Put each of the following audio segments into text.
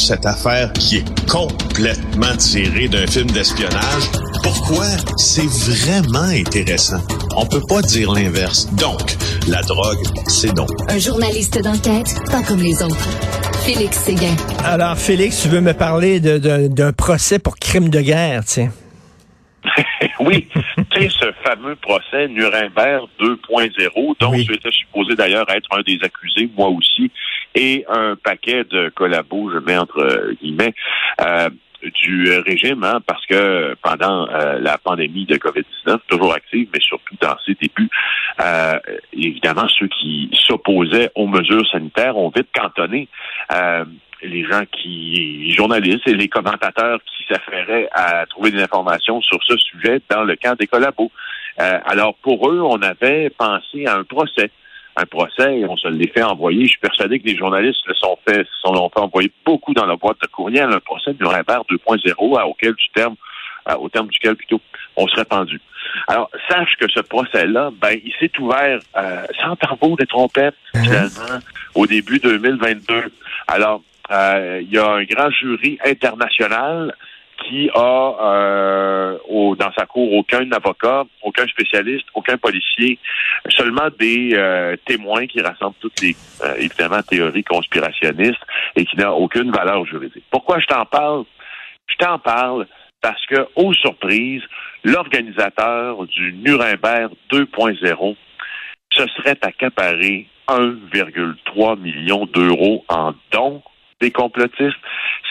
cette affaire qui est complètement tirée d'un film d'espionnage. Pourquoi? C'est vraiment intéressant. On peut pas dire l'inverse. Donc, la drogue, c'est donc. Un journaliste d'enquête, pas comme les autres. Félix Séguin. Alors, Félix, tu veux me parler d'un procès pour crime de guerre, tiens. oui, tu sais, ce fameux procès Nuremberg 2.0, dont oui. j'étais supposé d'ailleurs être un des accusés, moi aussi, et un paquet de collabos, je mets entre guillemets, euh, du régime, hein, parce que pendant euh, la pandémie de COVID-19, toujours active, mais surtout dans ses débuts, euh, évidemment, ceux qui s'opposaient aux mesures sanitaires ont vite cantonné euh, les gens qui, les journalistes et les commentateurs qui s'affairaient à trouver des informations sur ce sujet dans le camp des collabos. alors, pour eux, on avait pensé à un procès un procès et on se l'est fait envoyer. Je suis persuadé que les journalistes se sont fait, se sont fait envoyer beaucoup dans la boîte de courriel, un procès de Nuremberg 2.0 auquel du terme, au terme duquel plutôt on serait pendu. Alors, sache que ce procès-là, ben, il s'est ouvert euh, sans tambour de trompette, mhm. finalement, au début 2022. Alors, euh, il y a un grand jury international qui a euh, au, dans sa cour aucun avocat, aucun spécialiste, aucun policier, seulement des euh, témoins qui rassemblent toutes les euh, évidemment théories conspirationnistes et qui n'a aucune valeur juridique. Pourquoi je t'en parle? Je t'en parle parce que, aux surprises, l'organisateur du Nuremberg 2.0 se serait accaparé 1,3 million d'euros en dons des complotistes.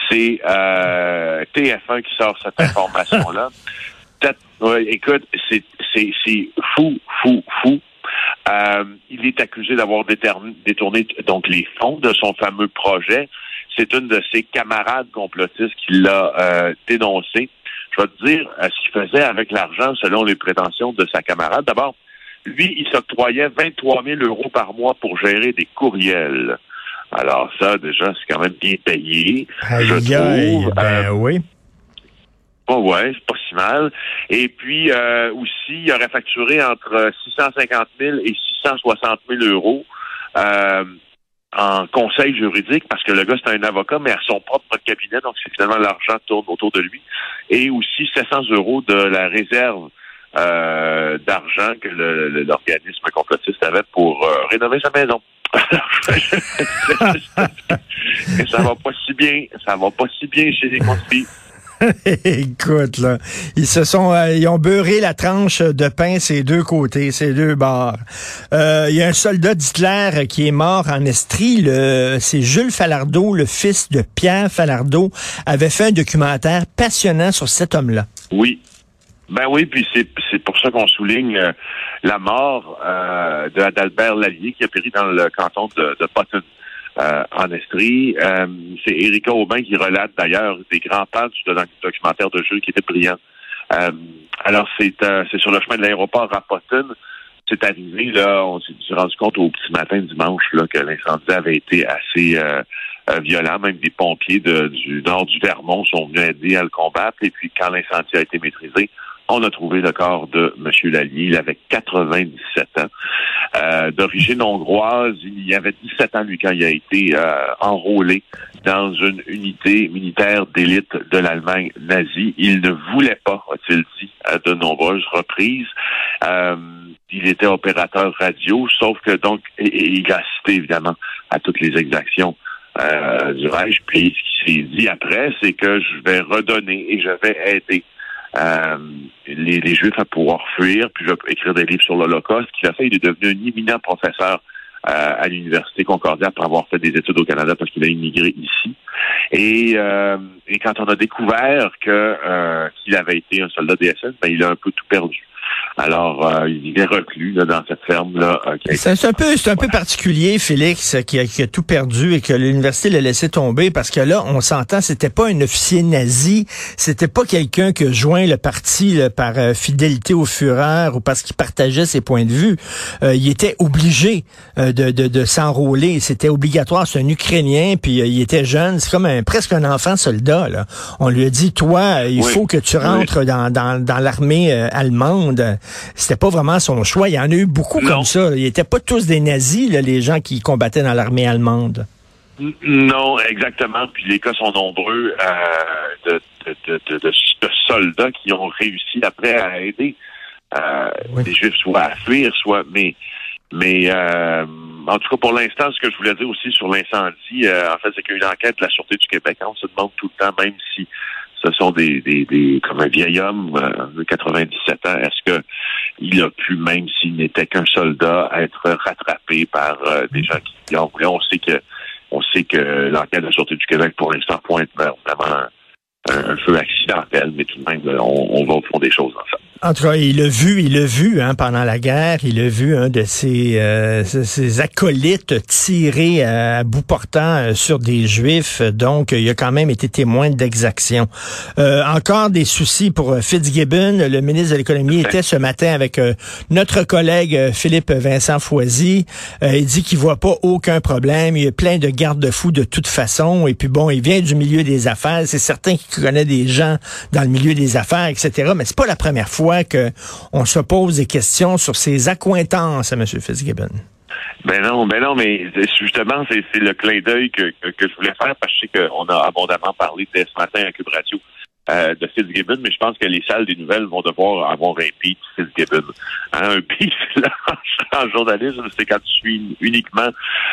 C'est euh, TF1 qui sort cette information-là. écoute, c'est fou, fou, fou. Euh, il est accusé d'avoir détourné donc les fonds de son fameux projet. C'est une de ses camarades complotistes qui l'a euh, dénoncé. Je vais te dire ce qu'il faisait avec l'argent selon les prétentions de sa camarade. D'abord, lui, il s'octroyait 23 000 euros par mois pour gérer des courriels. Alors ça, déjà, c'est quand même bien payé. je trouve. Ben euh, oui. Oh ouais, c'est pas si mal. Et puis euh, aussi, il aurait facturé entre 650 000 et 660 000 euros euh, en conseil juridique, parce que le gars, c'est un avocat, mais à son propre cabinet, donc c'est finalement l'argent tourne autour de lui. Et aussi 700 euros de la réserve euh, d'argent que l'organisme complotiste avait pour euh, rénover sa maison. ça va pas si bien, ça va pas si bien chez les conspires. Écoute, là, ils se sont, euh, ils ont beurré la tranche de pain ces deux côtés, ces deux bords. Euh, il y a un soldat d'Hitler qui est mort en Estrie. C'est Jules Falardeau, le fils de Pierre Falardeau, avait fait un documentaire passionnant sur cet homme-là. Oui, ben oui, puis c'est pour ça qu'on souligne euh, la mort euh, d'Albert Lallier qui a péri dans le canton de, de. Euh, en Estrie. Euh, c'est Erika Aubin qui relate d'ailleurs des grands pages de documentaire de jeu qui était brillant. alors c'est c'est sur le chemin de l'aéroport à Potton. C'est arrivé là, on s'est rendu compte au petit matin dimanche là que l'incendie avait été assez violent. Même des pompiers de, du nord du Vermont sont venus aider à le combattre. Et puis quand l'incendie a été maîtrisé, on a trouvé le corps de M. Lallier. Il avait 97 ans. Euh, d'origine hongroise, il y avait 17 ans, lui, quand il a été euh, enrôlé dans une unité militaire d'élite de l'Allemagne nazie. Il ne voulait pas, a-t-il dit à de nombreuses reprises. Euh, il était opérateur radio, sauf que donc, il a assisté évidemment à toutes les exactions du Reich. Puis ce qui s'est dit après, c'est que je vais redonner et je vais aider euh, les, les, Juifs à pouvoir fuir, puis je vais écrire des livres sur l'Holocauste. Ce qu'il a fait, il est devenu un éminent professeur euh, à l'Université Concordia après avoir fait des études au Canada parce qu'il a immigré ici. Et, euh, et quand on a découvert que qu'il avait été un soldat DSS, ben, il a un peu tout perdu. Alors, euh, il est reclus dans cette ferme-là. Euh, c'est un peu, c'est un peu particulier, Félix, qui a, qui a tout perdu et que l'université l'a laissé tomber parce que là, on s'entend, c'était pas un officier nazi, c'était pas quelqu'un qui a joint le parti par euh, fidélité au Führer ou parce qu'il partageait ses points de vue. il était obligé de, de, de s'enrôler, c'était obligatoire. C'est un Ukrainien, puis il était jeune, c'est comme un, presque un enfant soldat. Là. On lui a dit, toi, il faut que tu rentres dans, dans, dans l'armée allemande c'était pas vraiment son choix. Il y en a eu beaucoup comme ça. Ils étaient pas tous des nazis, les gens qui combattaient dans l'armée allemande. Non, exactement. Puis les cas sont nombreux euh, de, de, soldats qui ont réussi après à aider euh, les Juifs soit à fuir, soit mais mais euh, en tout cas pour l'instant, ce que je voulais dire aussi sur l'incendie, en fait, c'est qu'il y a une enquête de la Sûreté du Québec. On se demande tout le temps, même si ce sont des, des, des comme un vieil homme de 97 ans, est-ce que il a pu, même s'il n'était qu'un soldat, être rattrapé par des gens qui ont? On sait que on sait que l'enquête de la Sûreté du Québec, pour l'instant, pointe vers vraiment un, feu accidentel, mais tout de même, on, on va au fond des choses, en fait. En tout cas, il l'a vu, il l'a vu hein, pendant la guerre, il a vu un de ses, euh, ses acolytes tirer à bout portant euh, sur des juifs, donc il a quand même été témoin d'exactions. Euh, encore des soucis pour Fitzgibbon, le ministre de l'économie était ce matin avec notre collègue Philippe Vincent Foisy. il dit qu'il voit pas aucun problème, il y a plein de garde-fous de toute façon, et puis bon, il vient du milieu des affaires, c'est certain qu'il connaît des gens dans le milieu des affaires, etc. Mais c'est pas la première fois qu'on se pose des questions sur ses accointances à M. Fitzgibbon. Ben non, ben non, mais justement, c'est le clin d'œil que, je voulais faire parce que je sais qu'on a abondamment parlé dès ce matin à Cube Radio euh, de Fitzgibbon, mais je pense que les salles des nouvelles vont devoir avoir un beat Fitzgibbon. Hein, un beat en journalisme, c'est quand tu suis uniquement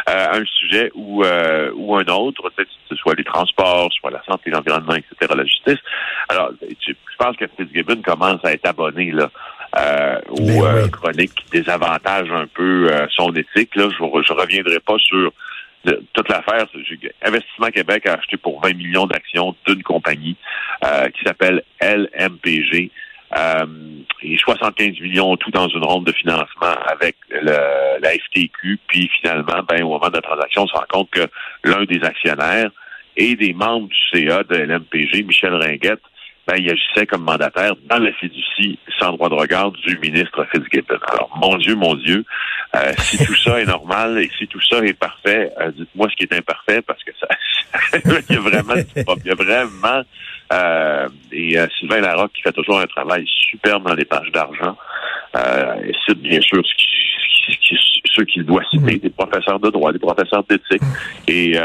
euh, un sujet ou, euh, ou un autre, que ce soit les transports, soit la santé, l'environnement, etc., la justice. Alors, pense que Fitzgibbon commence à être abonné là. Euh, aux ben chroniques qui un peu son éthique. Là, je ne reviendrai pas sur toute l'affaire, Investissement Québec a acheté pour 20 millions d'actions d'une compagnie euh, qui s'appelle LMPG. Euh, et 75 millions tout dans une ronde de financement avec le, la FTQ. Puis finalement, ben, au moment de la transaction, on se rend compte que l'un des actionnaires et des membres du CA de LMPG, Michel Ringuette, ben, il agissait comme mandataire dans la fiducie sans droit de regard du ministre Fitzgibbon. Alors, mon Dieu, mon Dieu, euh, si tout ça est normal et si tout ça est parfait, euh, dites-moi ce qui est imparfait parce que ça, il y a vraiment, il y a vraiment, euh, et Sylvain Larocque qui fait toujours un travail superbe dans les pages d'argent, et cite bien sûr ce qui, ceux qu'il doit citer, mm. des professeurs de droit, des professeurs d'éthique, et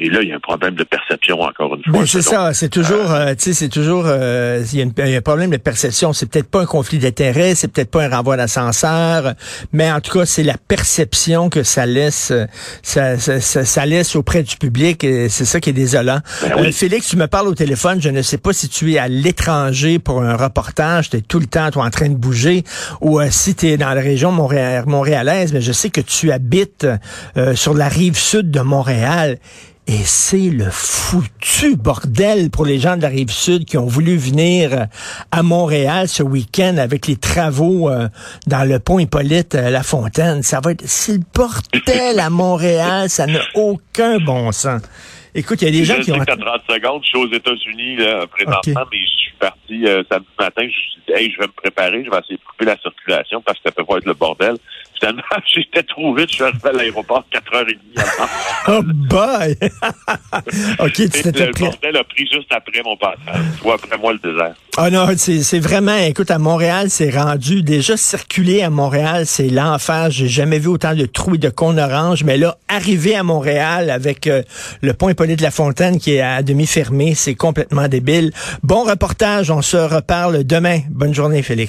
et là, il y a un problème de perception, encore une fois. c'est ça, c'est toujours, euh, tu sais, c'est toujours, euh, il, y a un problème de perception. C'est peut-être pas un conflit d'intérêts, c'est peut-être pas un renvoi d'ascenseur, mais en tout cas, c'est la perception que ça laisse, ça, ça, ça, laisse auprès du public. Et c'est ça qui est désolant. Ben euh, Félix, tu me parles au téléphone. Je ne sais pas si tu es à l'étranger pour un reportage. Tu es tout le temps, toi, en train de bouger, ou si tu es dans la région montréalaise. Mais je sais que tu habites sur la rive sud de Montréal. Et c'est le foutu bordel pour les gens de la rive sud qui ont voulu venir euh, à Montréal ce week-end avec les travaux euh, dans le pont Hippolyte euh, La Fontaine. Ça va être, c'est le bordel à Montréal. Ça n'a aucun bon sens. Écoute, il y a des gens qui ont... 30 secondes, je suis aux États-Unis là, présentement, mais je suis parti euh, samedi matin. Je me suis dit, hey, je vais me préparer, je vais essayer de couper la circulation parce que ça peut pas être le bordel. Finalement, j'étais trop vite, je suis arrivé à l'aéroport 4h30 oh boy! OK, tu t'étais Le bordel a pris juste après mon passage, soit après moi le désert. Ah non, c'est vraiment, écoute, à Montréal, c'est rendu, déjà circuler à Montréal, c'est l'enfer. J'ai jamais vu autant de trous et de cons orange, mais là, arriver à Montréal avec euh, le pont de La Fontaine qui est à demi fermé. C'est complètement débile. Bon reportage. On se reparle demain. Bonne journée, Félix.